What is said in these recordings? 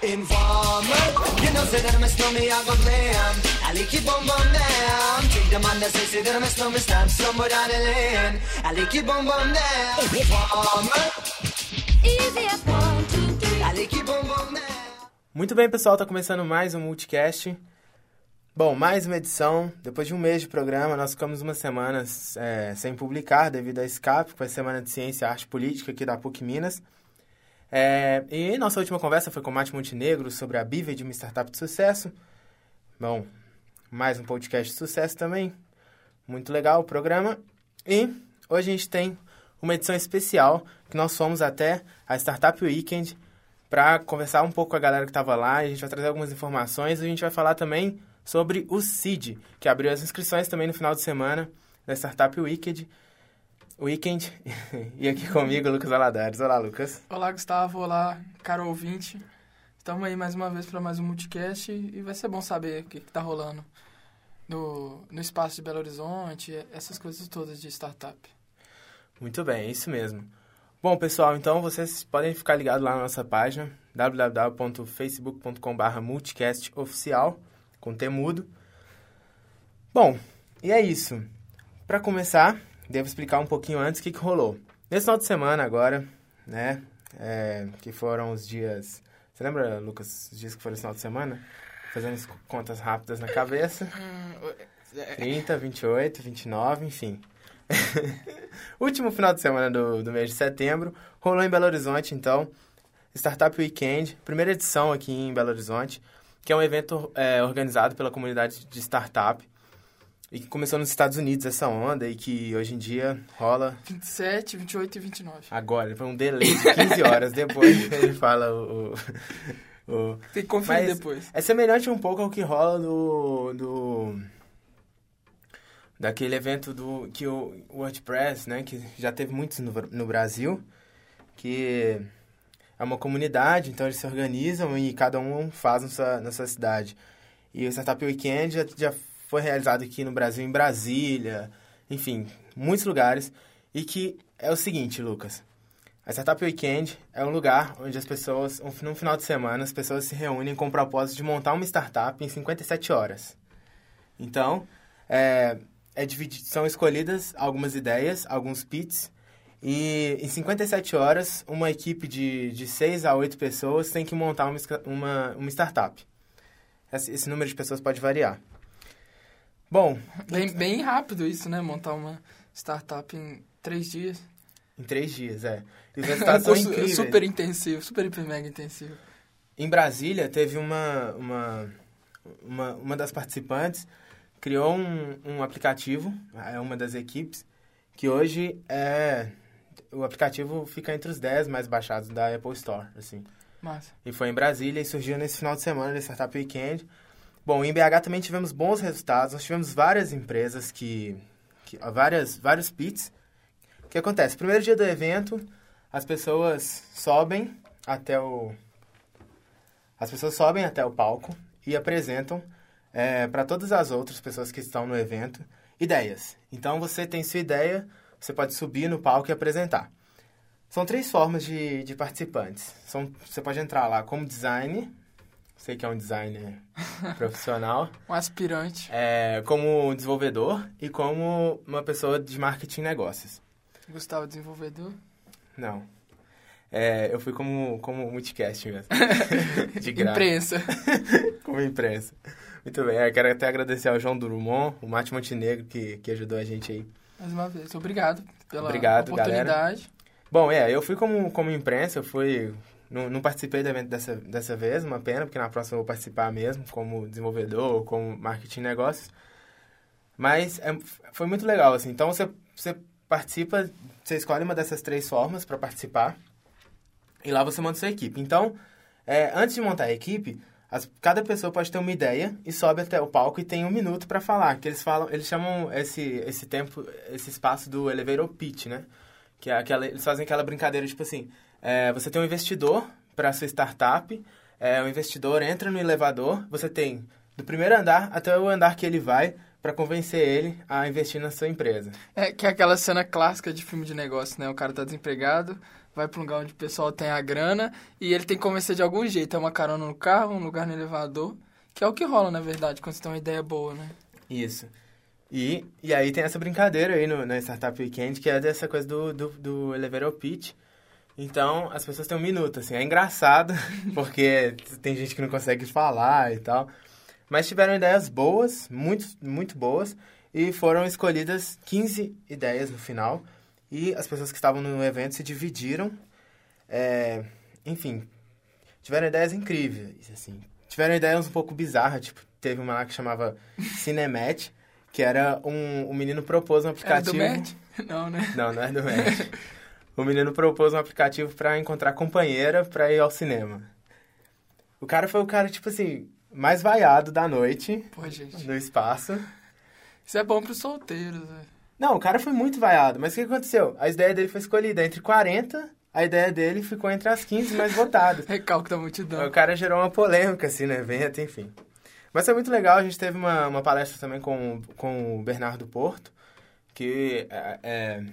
Informer, you know say that I miss me, I go blam. Ali keep on bum down. Take the man that say say that I miss me, stand somewhere down the lane. Ali keep on bum down. Informer. Easy as one, two, three. Ali keep on bum down. Muito bem, pessoal, tá começando mais um Multicast. Bom, mais uma edição. Depois de um mês de programa, nós ficamos umas semanas é, sem publicar devido à escape, que foi a Semana de Ciência e Arte Política aqui da PUC Minas. É, e nossa última conversa foi com o Mate Montenegro sobre a Bive de uma startup de sucesso. Bom, mais um podcast de sucesso também. Muito legal o programa. E hoje a gente tem uma edição especial que nós fomos até a Startup Weekend para conversar um pouco com a galera que estava lá. A gente vai trazer algumas informações e a gente vai falar também sobre o CID, que abriu as inscrições também no final de semana da Startup Weekend. Weekend. e aqui comigo, Lucas Aladares. Olá, Lucas. Olá, Gustavo. Olá, caro ouvinte. Estamos aí mais uma vez para mais um multicast e vai ser bom saber o que está rolando no, no espaço de Belo Horizonte, essas coisas todas de startup. Muito bem, é isso mesmo. Bom, pessoal, então vocês podem ficar ligados lá na nossa página www.facebook.com.br multicastoficial com temudo. Bom, e é isso. Para começar, devo explicar um pouquinho antes o que, que rolou. Nesse final de semana agora, né, é, que foram os dias... Você lembra, Lucas, os dias que foram esse final de semana? Fazendo contas rápidas na cabeça. 30, 28, 29, enfim. Último final de semana do, do mês de setembro, rolou em Belo Horizonte, então, Startup Weekend, primeira edição aqui em Belo Horizonte, que é um evento é, organizado pela comunidade de startup, e que começou nos Estados Unidos essa onda e que hoje em dia rola... 27, 28 e 29. Agora, foi um delay de 15 horas depois ele fala o... o, o... Tem que conferir Mas depois. É semelhante um pouco ao que rola do... do daquele evento do que o WordPress, né, que já teve muitos no, no Brasil, que é uma comunidade, então eles se organizam e cada um faz na sua, na sua cidade. E o Startup Weekend já, já foi realizado aqui no Brasil, em Brasília, enfim, muitos lugares. E que é o seguinte, Lucas. A Startup Weekend é um lugar onde as pessoas, no final de semana, as pessoas se reúnem com o propósito de montar uma startup em 57 horas. Então, é, é dividido, são escolhidas algumas ideias, alguns pits, e em 57 horas, uma equipe de, de 6 a 8 pessoas tem que montar uma, uma, uma startup. Esse, esse número de pessoas pode variar. Bom. Bem, bem rápido isso, né? Montar uma startup em três dias. Em três dias, é. E os resultados são incríveis. Super intensivo, super hiper mega intensivo. Em Brasília, teve uma, uma, uma, uma das participantes criou um, um aplicativo, é uma das equipes, que hoje é... O aplicativo fica entre os 10 mais baixados da Apple Store, assim. Massa. E foi em Brasília e surgiu nesse final de semana, nesse Startup Weekend. Bom, em BH também tivemos bons resultados. Nós tivemos várias empresas que, que várias, vários pits. O que acontece? Primeiro dia do evento, as pessoas sobem até o as pessoas sobem até o palco e apresentam é, para todas as outras pessoas que estão no evento ideias. Então você tem sua ideia, você pode subir no palco e apresentar. São três formas de, de participantes. São, você pode entrar lá como design, sei que é um designer profissional. um aspirante. É, como desenvolvedor e como uma pessoa de marketing e negócios. Gustavo, desenvolvedor? Não. É, eu fui como, como multicast mesmo. de graça. Imprensa. como imprensa. Muito bem. Eu quero até agradecer ao João Drummond, o Mate Montenegro, que, que ajudou a gente aí. Mais uma vez. Obrigado pela Obrigado, oportunidade. Galera. Bom, é, eu fui como, como imprensa, eu fui não, não, participei do evento dessa, dessa vez, uma pena, porque na próxima eu vou participar mesmo, como desenvolvedor, como marketing negócios. Mas é, foi muito legal, assim. Então, você, você participa, você escolhe uma dessas três formas para participar, e lá você monta sua equipe. Então, é, antes de montar a equipe, as, cada pessoa pode ter uma ideia e sobe até o palco e tem um minuto para falar. Que eles falam, eles chamam esse, esse tempo, esse espaço do elevator pitch, né? Que é aquela, eles fazem aquela brincadeira, tipo assim, é, você tem um investidor para sua startup, é, o investidor entra no elevador, você tem do primeiro andar até o andar que ele vai para convencer ele a investir na sua empresa. É que é aquela cena clássica de filme de negócio, né? O cara tá desempregado, vai pra um lugar onde o pessoal tem a grana e ele tem que convencer de algum jeito. É uma carona no carro, um lugar no elevador, que é o que rola, na verdade, quando você tem uma ideia boa, né? Isso. E, e aí tem essa brincadeira aí no, na Startup Weekend, que é dessa coisa do, do, do elevator pitch. Então, as pessoas têm um minuto, assim. É engraçado, porque tem gente que não consegue falar e tal. Mas tiveram ideias boas, muito, muito boas, e foram escolhidas 15 ideias no final. E as pessoas que estavam no evento se dividiram. É, enfim, tiveram ideias incríveis, assim. Tiveram ideias um pouco bizarras, tipo, teve uma lá que chamava Cinemat, que era um, um menino propôs um aplicativo... É do Matt? Não, né? Não, não é do Matt. o menino propôs um aplicativo para encontrar companheira para ir ao cinema. O cara foi o cara, tipo assim, mais vaiado da noite. Pô, gente. No espaço. Isso é bom pros solteiros, velho. Não, o cara foi muito vaiado. Mas o que aconteceu? A ideia dele foi escolhida entre 40, a ideia dele ficou entre as 15 mais votadas. Recalque da multidão. O cara gerou uma polêmica, assim, no evento, enfim. Mas foi muito legal, a gente teve uma, uma palestra também com, com o Bernardo Porto, que é, é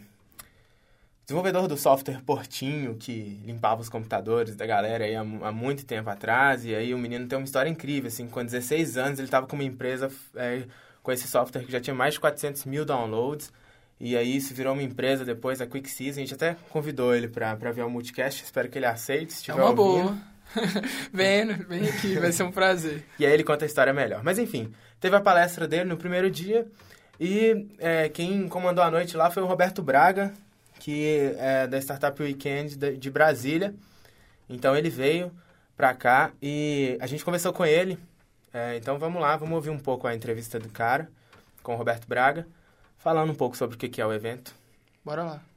desenvolvedor do software Portinho, que limpava os computadores da galera aí há, há, muito tempo atrás. E aí o menino tem uma história incrível, assim, com 16 anos ele estava com uma empresa é, com esse software que já tinha mais de 400 mil downloads. E aí isso virou uma empresa depois, a Quick Season. A gente até convidou ele para ver o multicast, espero que ele aceite, se tiver É uma ouvindo. boa. vem, vem aqui, vai ser um prazer. E aí ele conta a história melhor. Mas enfim, teve a palestra dele no primeiro dia. E é, quem comandou a noite lá foi o Roberto Braga, que é da Startup Weekend de Brasília. Então ele veio pra cá e a gente conversou com ele. É, então vamos lá, vamos ouvir um pouco a entrevista do cara com o Roberto Braga, falando um pouco sobre o que é o evento. Bora lá.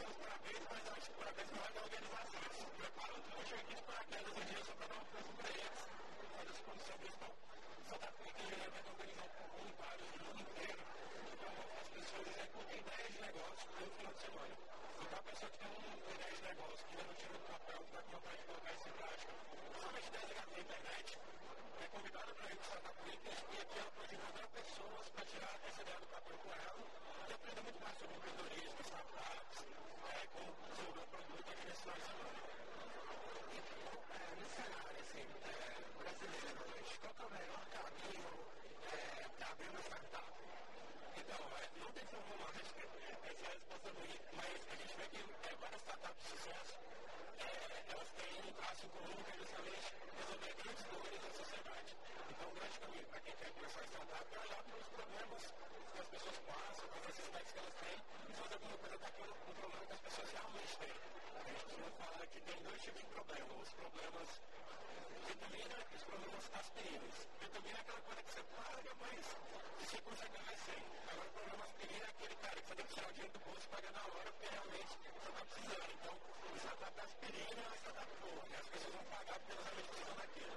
Deus parabéns, mas acho que parabéns não é da organização. Eles preparam um trecho aqui de paraquedas e dia só para dar um preço para eles. Uma das condições principal. Só dá conta de evento organizado por voluntários do mundo inteiro, Então, as pessoas executem ideias de negócios o final de semana. Então, a pessoa que tem um ideia de negócio, que ainda não tirou o papel, que está com vontade de colocar isso em prática, principalmente ideias ligadas na internet, é convidada para ir para o Santa Cruz e aqui ela pode encontrar pessoas para tirar essa ideia do papel com ela e aprender muito mais sobre empreendedorismo, startup, o jogou produto é, no cenário assim, brasileiro hoje. Qual é o melhor caminho é, para abrir uma startup? Então, não tem fórmula mágica, essa é a resposta mas a gente vê que é, várias startups de sucesso, elas têm um espaço comum que é justamente resolver grandes problemas da sociedade. Então, grande caminho para quem quer começar a startup os problemas pessoas passam, com as necessidades que elas têm, e fazer alguma coisa daquilo com o problema que as pessoas realmente têm. A gente não falar que tem dois tipos de problema. Os problemas vitamina e os problemas aspirinas. Vitamina é aquela coisa que você paga, mas que você consegue ganhar sem. Agora, o problema aspirina é aquele cara que você tem que tirar o dinheiro do bolso e pagar na hora, porque realmente você está precisando. Então, o startup da aspirina é um startup boa. e As pessoas vão pagar porque elas realmente precisam daquilo.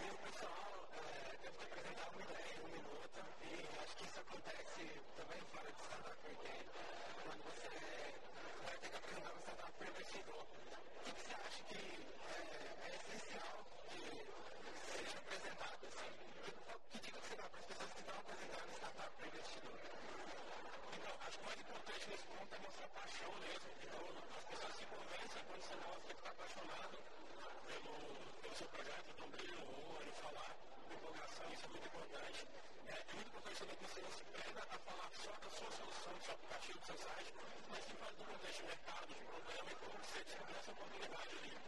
E o pessoal eu fui apresentar uma ideia em um minuto e acho que isso acontece também fora de startup, porque quando você vai ter que apresentar um stand-up investidor, o que, você acha que é, é essencial que seja apresentado? Assim? Que, que dica você dá para as pessoas que estão apresentando stand-up investidor? Então, acho que o mais importante nesse ponto é mostrar paixão mesmo. Então, as pessoas se convencem quando então, você mostra que está então, apaixonado pelo, pelo seu projeto, então, também, ou olho, falar conhecimento é importante. Né? É muito conhecimento que você não se prenda a falar só da sua solução, do seu aplicativo, do seu site, mas sim falar do contexto de mercado, de problema e como você desenvolve essa oportunidade ali.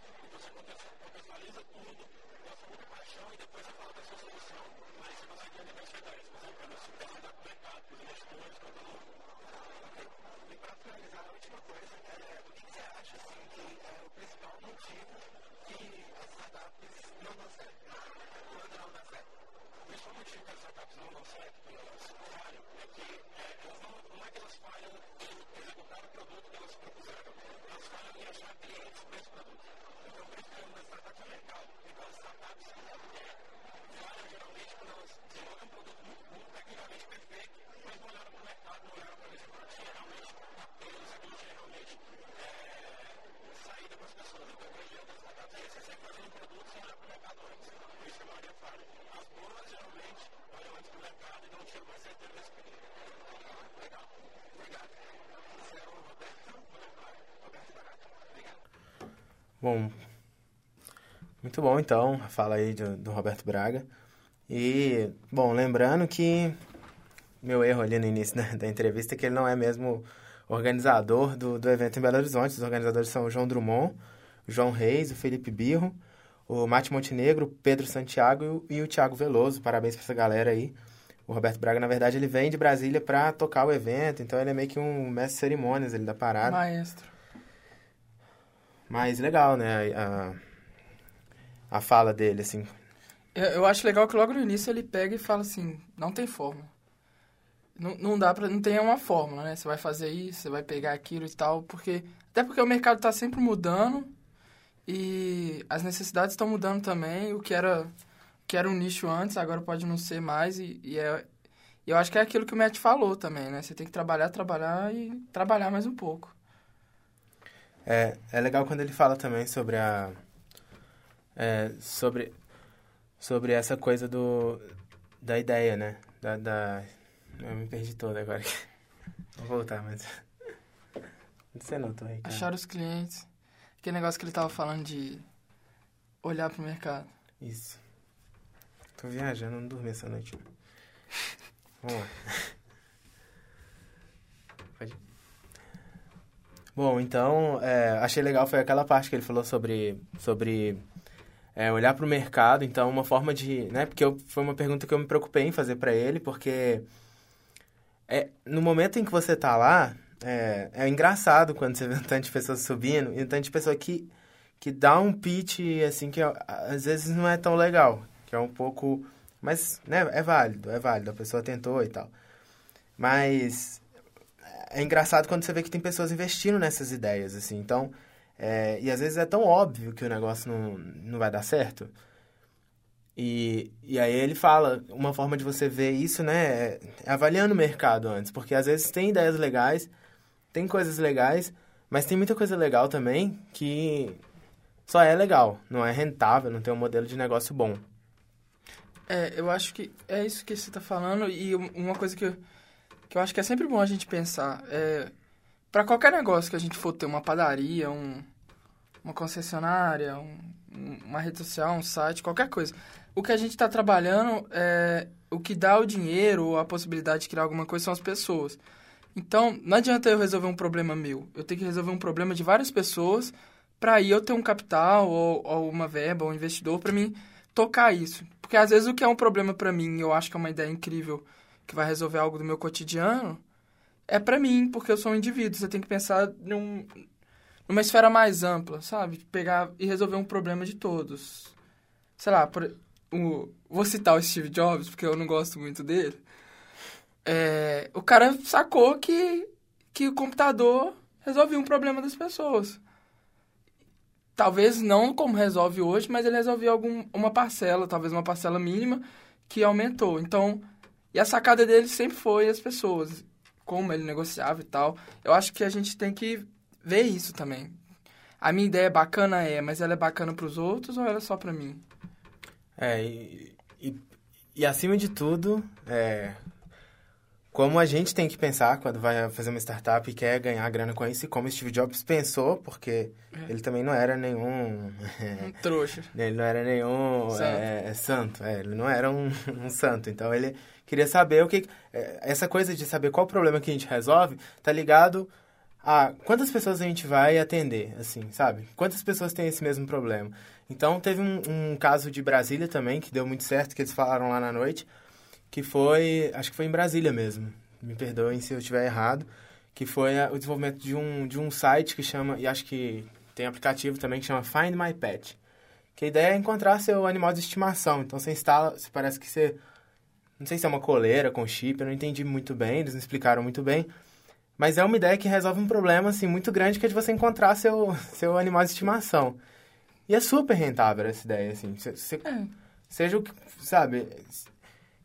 Bom, muito bom então, fala aí do, do Roberto Braga. E, bom, lembrando que meu erro ali no início da, da entrevista é que ele não é mesmo organizador do, do evento em Belo Horizonte. Os organizadores são o João Drummond, o João Reis, o Felipe Birro, o Mate Montenegro, o Pedro Santiago e o, e o Thiago Veloso. Parabéns pra essa galera aí. O Roberto Braga, na verdade, ele vem de Brasília para tocar o evento, então ele é meio que um mestre cerimônias ele da parada. Maestro. Mas legal, né? A, a fala dele, assim. Eu, acho legal que logo no início ele pega e fala assim, não tem fórmula. Não, não dá pra. Não tem uma fórmula, né? Você vai fazer isso, você vai pegar aquilo e tal, porque. Até porque o mercado tá sempre mudando e as necessidades estão mudando também. O que era, o que era um nicho antes, agora pode não ser mais. E, e é, eu acho que é aquilo que o Matt falou também, né? Você tem que trabalhar, trabalhar e trabalhar mais um pouco. É, é legal quando ele fala também sobre a. É, sobre, sobre essa coisa do, da ideia, né? Da, da, eu me perdi toda agora. Vou voltar, mas. Você não, tô aí. cara. Achar os clientes. Aquele negócio que ele tava falando de olhar pro mercado. Isso. Tô viajando, não dormi essa noite. Vamos lá. Pode ir. Bom, então, é, achei legal foi aquela parte que ele falou sobre, sobre é, olhar para o mercado. Então, uma forma de... Né, porque eu, foi uma pergunta que eu me preocupei em fazer para ele, porque é, no momento em que você tá lá, é, é engraçado quando você vê um tanto de pessoas subindo e um tanto de pessoa que, que dá um pitch, assim, que às vezes não é tão legal. Que é um pouco... Mas, né, é válido, é válido. A pessoa tentou e tal. Mas é engraçado quando você vê que tem pessoas investindo nessas ideias, assim. Então, é, e às vezes é tão óbvio que o negócio não, não vai dar certo. E, e aí ele fala, uma forma de você ver isso, né, é avaliando o mercado antes. Porque às vezes tem ideias legais, tem coisas legais, mas tem muita coisa legal também que só é legal, não é rentável, não tem um modelo de negócio bom. É, eu acho que é isso que você tá falando e um- uma coisa que eu, que eu acho que é sempre bom a gente pensar. É, para qualquer negócio que a gente for ter, uma padaria, um, uma concessionária, um- um- uma rede social, um site, qualquer coisa. O que a gente está trabalhando, é, o que dá o dinheiro ou a possibilidade de criar alguma coisa são as pessoas. Então, não adianta eu resolver um problema meu. Eu tenho que resolver um problema de várias pessoas para aí eu ter um capital ou, ou uma verba ou um investidor para mim tocar isso. Porque às vezes o que é um problema para mim, eu acho que é uma ideia incrível que vai resolver algo do meu cotidiano, é para mim, porque eu sou um indivíduo. Você tem que pensar num, numa esfera mais ampla, sabe? Pegar e resolver um problema de todos. Sei lá, por, o, vou citar o Steve Jobs, porque eu não gosto muito dele. É, o cara sacou que, que o computador resolvia um problema das pessoas. Talvez não como resolve hoje, mas ele resolveu algum, uma parcela, talvez uma parcela mínima, que aumentou. Então, e a sacada dele sempre foi as pessoas, como ele negociava e tal. Eu acho que a gente tem que ver isso também. A minha ideia é bacana, é, mas ela é bacana pros outros ou ela é só pra mim? É, e, e, e acima de tudo, é, como a gente tem que pensar quando vai fazer uma startup e quer ganhar grana com isso, e como Steve Jobs pensou, porque ele também não era nenhum. Um trouxa. Ele não era nenhum Santo. é, é, santo, é, ele não era um, um santo. Então ele queria saber o que. é, essa coisa de saber qual problema que a gente resolve tá ligado a quantas pessoas a gente vai atender, assim, sabe? Quantas pessoas têm esse mesmo problema. Então teve um, um caso de Brasília também que deu muito certo, que eles falaram lá na noite, que foi. Acho que foi em Brasília mesmo. Me perdoem se eu estiver errado. Que foi o desenvolvimento de um, de um site que chama. E acho que tem aplicativo também que chama Find My Pet. Que a ideia é encontrar seu animal de estimação. Então você instala, parece que você. Não sei se é uma coleira com chip, eu não entendi muito bem, eles não explicaram muito bem. Mas é uma ideia que resolve um problema assim, muito grande, que é de você encontrar seu, seu animal de estimação. E é super rentável essa ideia, assim. É. seja o que, sabe?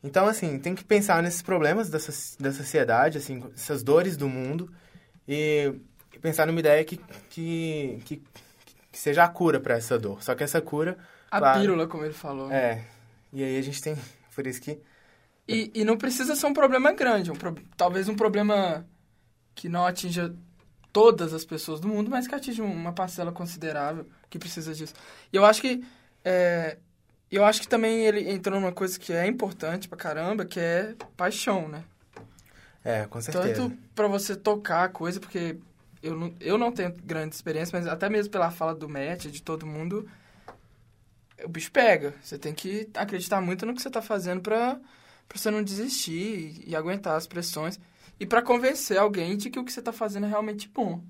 Então, assim, tem que pensar nesses problemas da, da sociedade, assim, essas dores do mundo e e pensar numa ideia que, que, que, que seja a cura para essa dor. Só que essa cura, A Claro. pílula, como ele falou. é... E aí a gente tem... Por isso que... E, e não precisa ser um problema grande. Um pro- talvez um problema que não atinja todas as pessoas do mundo, mas que atinge uma parcela considerável que precisa disso. E eu acho que é, eu acho que também ele entrou numa coisa que é importante pra caramba, que é paixão, né? É, com certeza. Tanto pra você tocar a coisa, porque eu não, eu não tenho grande experiência, mas até mesmo pela fala do Matt, de todo mundo, o bicho pega. Você tem que acreditar muito no que você tá fazendo pra, pra você não desistir e, e aguentar as pressões. E pra convencer alguém de que o que você tá fazendo é realmente bom.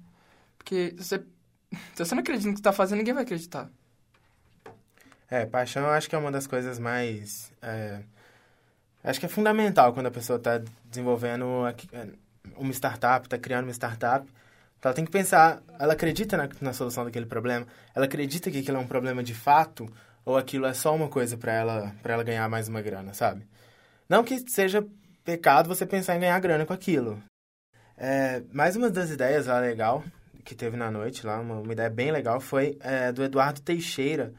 Porque você, se você não acredita no que você tá fazendo, ninguém vai acreditar. É, paixão eu acho que é uma das coisas mais. É, acho que é fundamental quando a pessoa está desenvolvendo uma startup, está criando uma startup. Ela tem que pensar, ela acredita na, na solução daquele problema? Ela acredita que aquilo é um problema de fato? Ou aquilo é só uma coisa para ela, pra ela ganhar mais uma grana, sabe? Não que seja pecado você pensar em ganhar grana com aquilo. É, mais uma das ideias lá legal que teve na noite, lá, uma, uma ideia bem legal, foi é, do Eduardo Teixeira,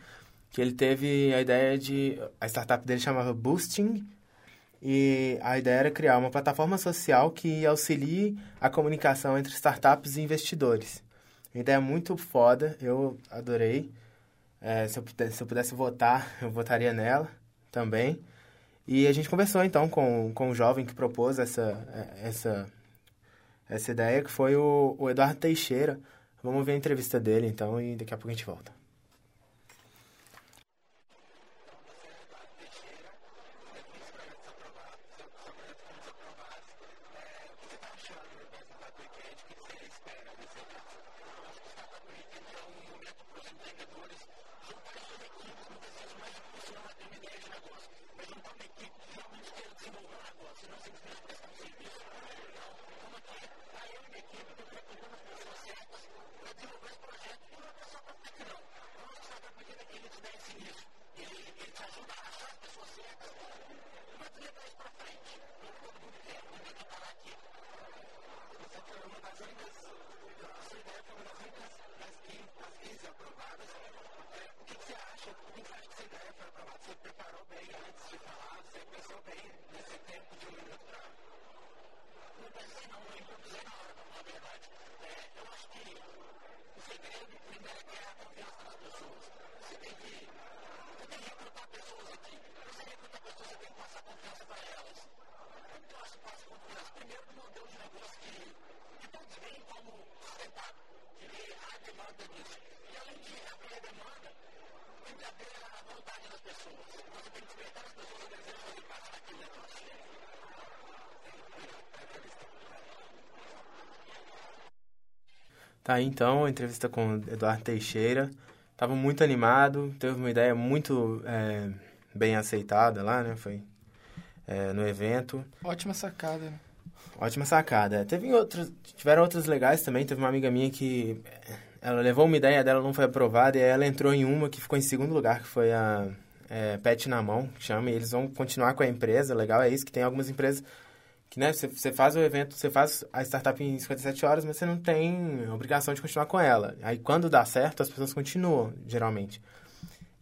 que ele teve a ideia de... A startup dele chamava Boosting, e a ideia era criar uma plataforma social que auxilie a comunicação entre startups e investidores. Uma ideia muito foda, eu adorei. É, se, eu pudesse, se eu pudesse votar, eu votaria nela também. E a gente conversou então com, com o jovem que propôs essa, essa, essa ideia, que foi o, o Eduardo Teixeira. Vamos ver a entrevista dele então e daqui a pouco a gente volta. Você tem que, você tem que recrutar pessoas aqui. Você tem que recruta pessoas, você tem que passar confiança para elas. Como que eu acho que passa confiança? Primeiro, do modelo de negócio que, que todos veem como sustentável, que vê a demanda disso. E além de haver a demanda, tem que haver a vontade das pessoas. Você tem que despertar as pessoas a desejo de fazer parte daquilo que você tem. Obrigado. Tá aí então a entrevista com o Eduardo Teixeira. Tava muito animado, teve uma ideia muito é, bem aceitada lá, né? Foi é, no evento. Ótima sacada, né? Ótima sacada. Teve outros, tiveram outras legais também. Teve uma amiga minha que ela levou uma ideia dela, não foi aprovada, e aí ela entrou em uma que ficou em segundo lugar, que foi a é, Pet na Mão, que chama, e eles vão continuar com a empresa. Legal é isso, que tem algumas empresas que, né, você, você faz o evento, você faz a startup em 57 horas, mas você não tem obrigação de continuar com ela. Aí quando dá certo, as pessoas continuam, geralmente.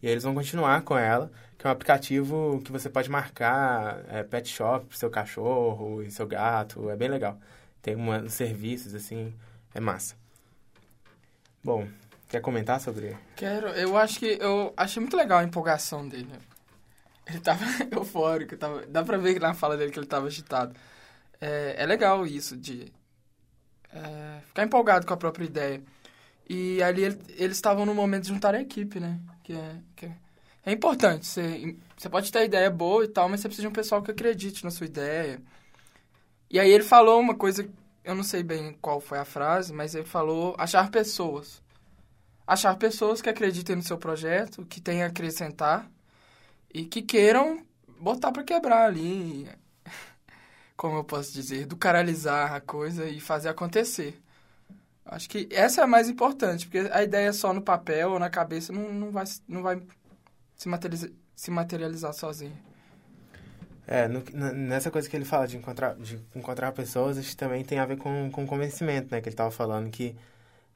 E aí eles vão continuar com ela, que é um aplicativo que você pode marcar é, pet shop pro seu cachorro e seu gato, é bem legal. Tem uma, uns serviços, assim, é massa. Bom, quer comentar sobre... Quero, eu acho que eu achei muito legal a empolgação dele. Ele tava eufórico, tava, dá pra ver na fala dele que ele tava agitado. É, é legal isso de é, ficar empolgado com a própria ideia. E ali ele- eles estavam no momento de juntar a equipe, né? Que é, que é, é importante. Você, você pode ter ideia boa e tal, mas você precisa de um pessoal que acredite na sua ideia. E aí ele falou uma coisa, eu não sei bem qual foi a frase, mas ele falou achar pessoas. Achar pessoas que acreditem no seu projeto, que tenham a acrescentar e que queiram botar pra quebrar ali. Como eu posso dizer, do caralizar a coisa e fazer acontecer. Acho que essa é a mais importante, porque a ideia só no papel ou na cabeça não, não vai, não vai se, materializar, se materializar sozinha. É, no- nessa coisa que ele fala de encontrar, de encontrar pessoas, acho que também tem a ver com, com convencimento, né? Que ele tava falando que,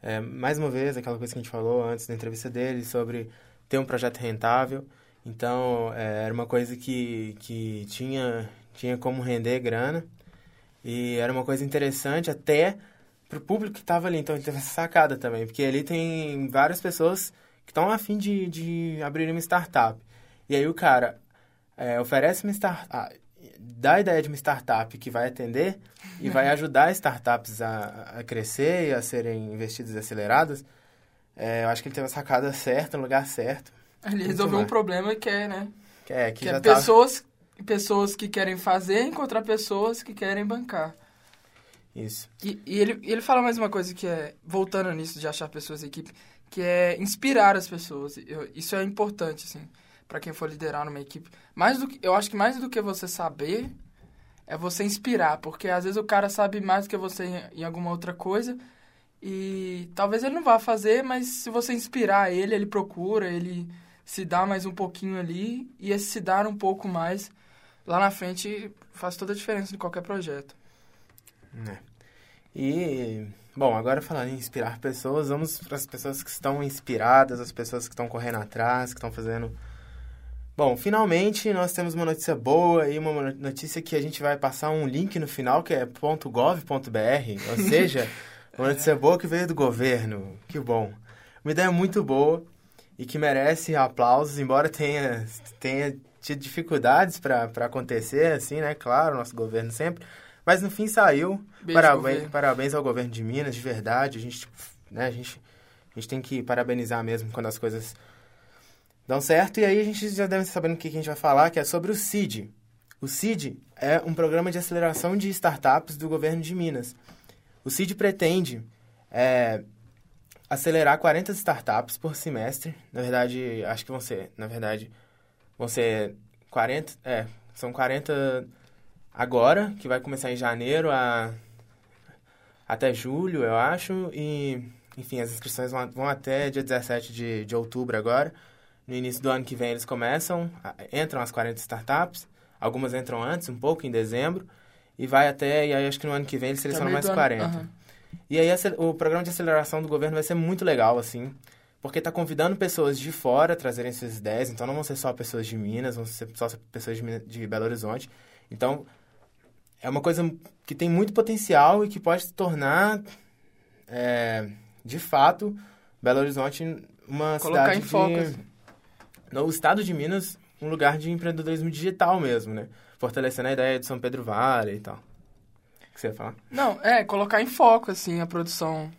é, mais uma vez, aquela coisa que a gente falou antes da entrevista dele, sobre ter um projeto rentável. Então, é, era uma coisa que, que tinha, tinha como render grana. E era uma coisa interessante até pro público que tava ali. Então ele teve essa sacada também, porque ali tem várias pessoas que estão a fim de, de abrir uma startup. E aí o cara é, oferece uma startup, dá a ideia de uma startup que vai atender e vai ajudar startups a, a crescer e a serem investidas e aceleradas. É, eu acho que ele teve a sacada certa, no lugar certo. Ele resolveu um problema que é, né? Que é, que Que já é pessoas, pessoas que querem fazer encontrar pessoas que querem bancar. Isso. E, e ele, ele fala mais uma coisa que é, voltando nisso de achar pessoas e equipe, que é inspirar as pessoas. Eu- isso é importante, assim, para quem for liderar numa equipe. Mais do que, eu acho que mais do que você saber, é você inspirar, porque às vezes o cara sabe mais do que você em, em alguma outra coisa e talvez ele não vá fazer, mas se você inspirar ele, ele procura, ele se dá mais um pouquinho ali e esse se dar um pouco mais lá na frente faz toda a diferença em qualquer projeto. né? E, bom, agora falando em inspirar pessoas, vamos para as pessoas que estão inspiradas, as pessoas que estão correndo atrás, que estão fazendo. Bom, finalmente nós temos uma notícia boa e uma notícia que a gente vai passar um link no final que é .gov.br, ou seja, uma notícia boa que veio do governo. Que bom. Uma ideia muito boa e que merece aplausos, embora tenha, tenha tido dificuldades para acontecer, assim, né? Claro, nosso governo sempre. Mas no fim saiu. Beijo, parabéns, parabéns ao governo de Minas, de verdade. A gente, né, a gente, a gente tem que parabenizar mesmo quando as coisas dão certo. E aí a gente já deve estar sabendo o que a gente vai falar, que é sobre o CID. O CID é um programa de aceleração de startups do governo de Minas. O CID pretende é, acelerar 40 startups por semestre. Na verdade, acho que vão ser, na verdade, vão ser 40, é, são 40 agora, que vai começar em janeiro a até julho, eu acho, e enfim, as inscrições vão, vão até dia 17 de, de outubro agora. No início do ano que vem eles começam, entram as 40 startups, algumas entram antes, um pouco, em dezembro, e vai até, e aí acho que no ano que vem eles selecionam mais do ano- 40. aham. E aí o programa de aceleração do governo vai ser muito legal, assim, porque está convidando pessoas de fora a trazerem suas ideias, então não vão ser só pessoas de Minas, vão ser só pessoas de, de Belo Horizonte. Então, é uma coisa que tem muito potencial e que pode se tornar, é, de fato, Belo Horizonte uma Colocar cidade em foco, de... assim. No estado de Minas, um lugar de empreendedorismo digital mesmo, né? Fortalecendo a ideia de São Pedro Vale e tal. O que você ia falar? Não, é, colocar em foco, assim, a produção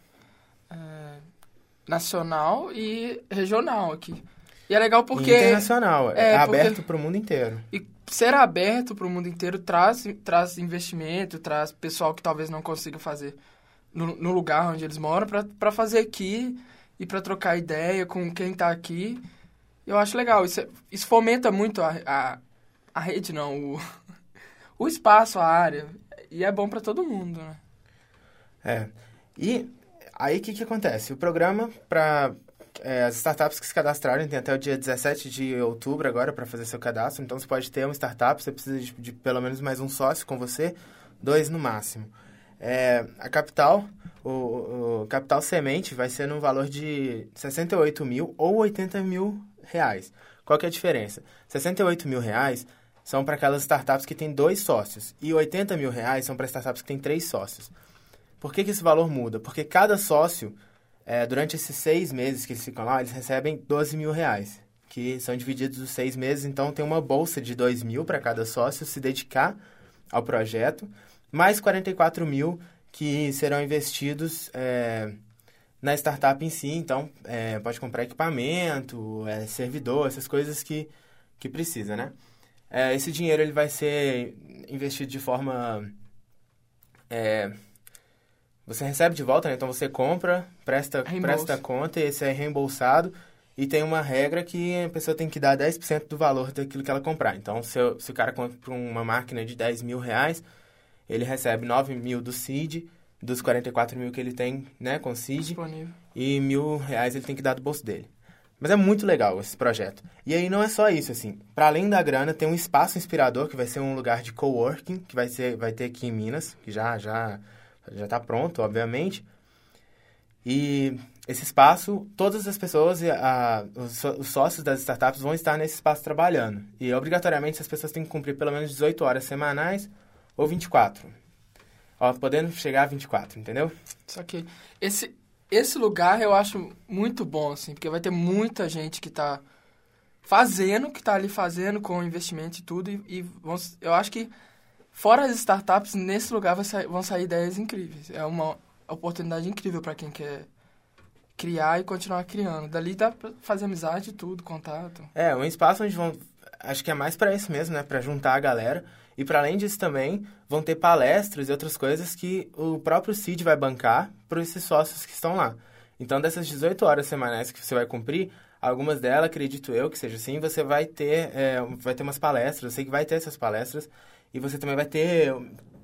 nacional e regional aqui. E é legal porque... Internacional, é, é, aberto para o mundo inteiro. E ser aberto para o mundo inteiro traz, traz investimento, traz pessoal que talvez não consiga fazer no, no lugar onde eles moram para fazer aqui e para trocar ideia com quem está aqui. Eu acho legal. Isso, é- isso fomenta muito a, a, a rede, não, o, o espaço, a área. E é bom para todo mundo, né? É. E aí o que, que acontece? O programa para as startups que se cadastrarem tem até o dia 17 de outubro agora para fazer seu cadastro. Então você pode ter uma startup, você precisa de, de pelo menos mais um sócio com você, dois no máximo. É, a capital, o, o capital semente vai ser no valor de 68 mil ou 80 mil reais. Qual que é a diferença? 68 mil reais são para aquelas startups que têm dois sócios e 80 mil reais são para startups que têm três sócios. Por que, que esse valor muda? Porque cada sócio, é, durante esses seis meses que eles ficam lá, eles recebem 12 mil reais, que são divididos os seis meses, então tem uma bolsa de 2 mil para cada sócio se dedicar ao projeto, mais 44 mil que serão investidos é, na startup em si, então é, pode comprar equipamento, é, servidor, essas coisas que, que precisa, né? É, esse dinheiro ele vai ser investido de forma é, você recebe de volta, né? Então você compra, presta, Reembolso. presta conta e esse é reembolsado. E tem uma regra que a pessoa tem que dar 10% do valor daquilo que ela comprar. Então, se, eu- se o cara compra uma máquina de 10 mil reais, ele recebe 9 mil do CID, dos 44 mil que ele tem né, com o CID, Disponível. e mil reais ele tem que dar do bolso dele. Mas é muito legal esse projeto. E aí não é só isso, assim. Para além da grana, tem um espaço inspirador, que vai ser um lugar de coworking, que vai, ser, vai ter aqui em Minas, que já já já está pronto, obviamente. E esse espaço, todas as pessoas, a, os, os sócios das startups vão estar nesse espaço trabalhando. E obrigatoriamente essas pessoas têm que cumprir pelo menos 18 horas semanais ou 24. Ó, podendo chegar a 24, entendeu? Só que esse, esse lugar eu acho muito bom, assim, porque vai ter muita gente que tá fazendo, que tá ali fazendo com investimento e tudo, e, e eu acho que fora as startups, nesse lugar vão sair ideias incríveis. É uma oportunidade incrível para quem quer criar e continuar criando. Dali dá pra fazer amizade e tudo, contato. É, um espaço onde vão. Acho que é mais para isso mesmo, né? Para juntar a galera. E para além disso também, vão ter palestras e outras coisas que o próprio CID vai bancar para esses sócios que estão lá. Então, dessas 18 horas semanais que você vai cumprir, algumas delas, acredito eu que seja assim, você vai ter, é, vai ter umas palestras, eu sei que vai ter essas palestras, e você também vai ter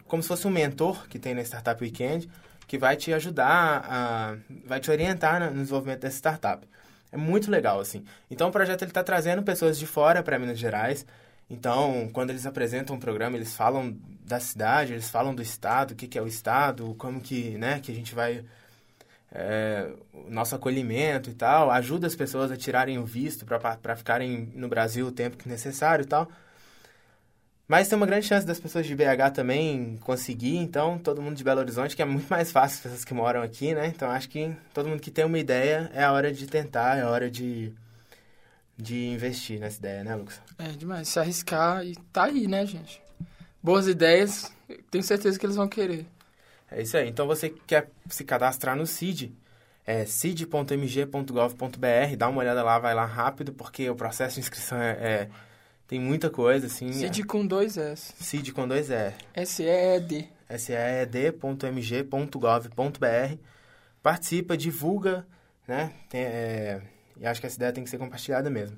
como se fosse um mentor que tem na Startup Weekend, que vai te ajudar, a, vai te orientar no desenvolvimento dessa startup. É muito legal, assim. Então, o projeto ele está trazendo pessoas de fora para Minas Gerais, então, quando eles apresentam o programa, eles falam da cidade, eles falam do estado, o que, que é o estado, como que, né, que a gente vai... É, nosso acolhimento e tal, ajuda as pessoas a tirarem o visto para ficarem no Brasil o tempo que necessário e tal. Mas tem uma grande chance das pessoas de BH também conseguir, então todo mundo de Belo Horizonte, que é muito mais fácil as pessoas que moram aqui, né? Então acho que todo mundo que tem uma ideia é a hora de tentar, é a hora de de investir nessa ideia, né, Lucas? É demais, se arriscar e tá aí, né, gente? Boas ideias, tenho certeza que eles vão querer. É isso aí. Então você quer se cadastrar no CID, é cid.mg.gov.br, dá uma olhada lá, vai lá rápido, porque o processo de inscrição é, é tem muita coisa, assim. CID é. com dois S. CID com dois S. S-E-E-D. S-E-E-D.mg.gov.br. Participa, divulga, né? Tem, é, e acho que essa ideia tem que ser compartilhada mesmo.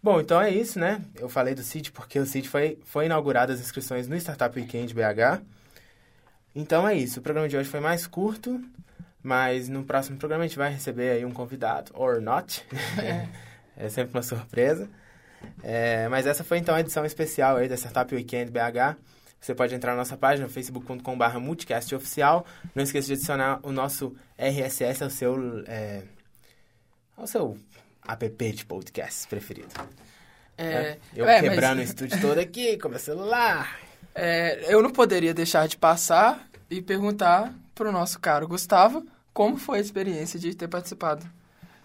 Bom, então é isso, né? Eu falei do CID porque o CID foi, foi inaugurado as inscrições no Startup Weekend BH. Então é isso. O programa de hoje foi mais curto, mas no próximo programa a gente vai receber aí um convidado, or not. É, é sempre uma surpresa. É, mas essa foi então a edição especial aí da Startup Weekend BH. Você pode entrar na nossa página, facebook.com.br multicastoficial. Não esqueça de adicionar o nosso RSS ao seu... É, qual o seu app de podcast preferido? É, é eu é, quebrando mas... o estúdio todo aqui com meu celular. É, eu não poderia deixar de passar e perguntar para o nosso caro Gustavo como foi a experiência de ter participado.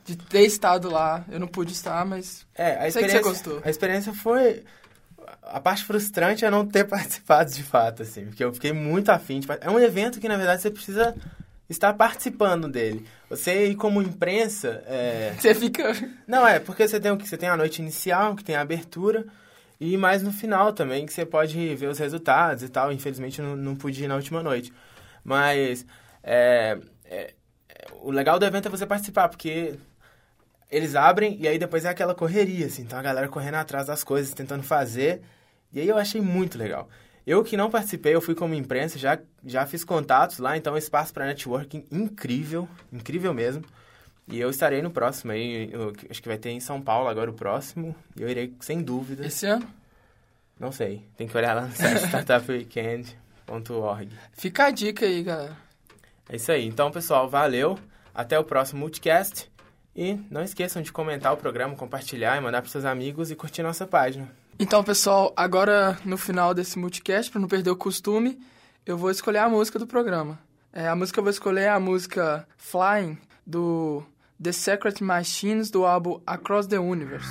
De ter estado lá. Eu não pude estar, mas é, a sei que você gostou. A experiência foi... A parte frustrante é não ter participado de fato, assim. Porque eu fiquei muito afim de... É um evento que, na verdade, você precisa estar participando dele. Você como imprensa. É... Você fica. Não, é, porque você tem o que? Você tem a noite inicial, que tem a abertura, e mais no final também, que você pode ver os resultados e tal. Infelizmente não, não pude ir na última noite. Mas é, é, o legal do evento é você participar, porque eles abrem e aí depois é aquela correria, assim. Então a galera correndo atrás das coisas, tentando fazer. E aí eu achei muito legal. Eu que não participei, eu fui como imprensa, já, já fiz contatos lá, então espaço para networking incrível, incrível mesmo. E eu estarei no próximo aí, eu, acho que vai ter em São Paulo agora o próximo, e eu irei sem dúvida. Esse ano? Não sei, tem que olhar lá no site startupweekend.org. Fica a dica aí, galera. É isso aí, então pessoal, valeu, até o próximo Multicast. E não esqueçam de comentar o programa, compartilhar e mandar para seus amigos e curtir nossa página. Então, pessoal, agora no final desse multicast, para não perder o costume, eu vou escolher a música do programa. É, a música que eu vou escolher é a música Flying, do The Secret Machines, do álbum Across the Universe.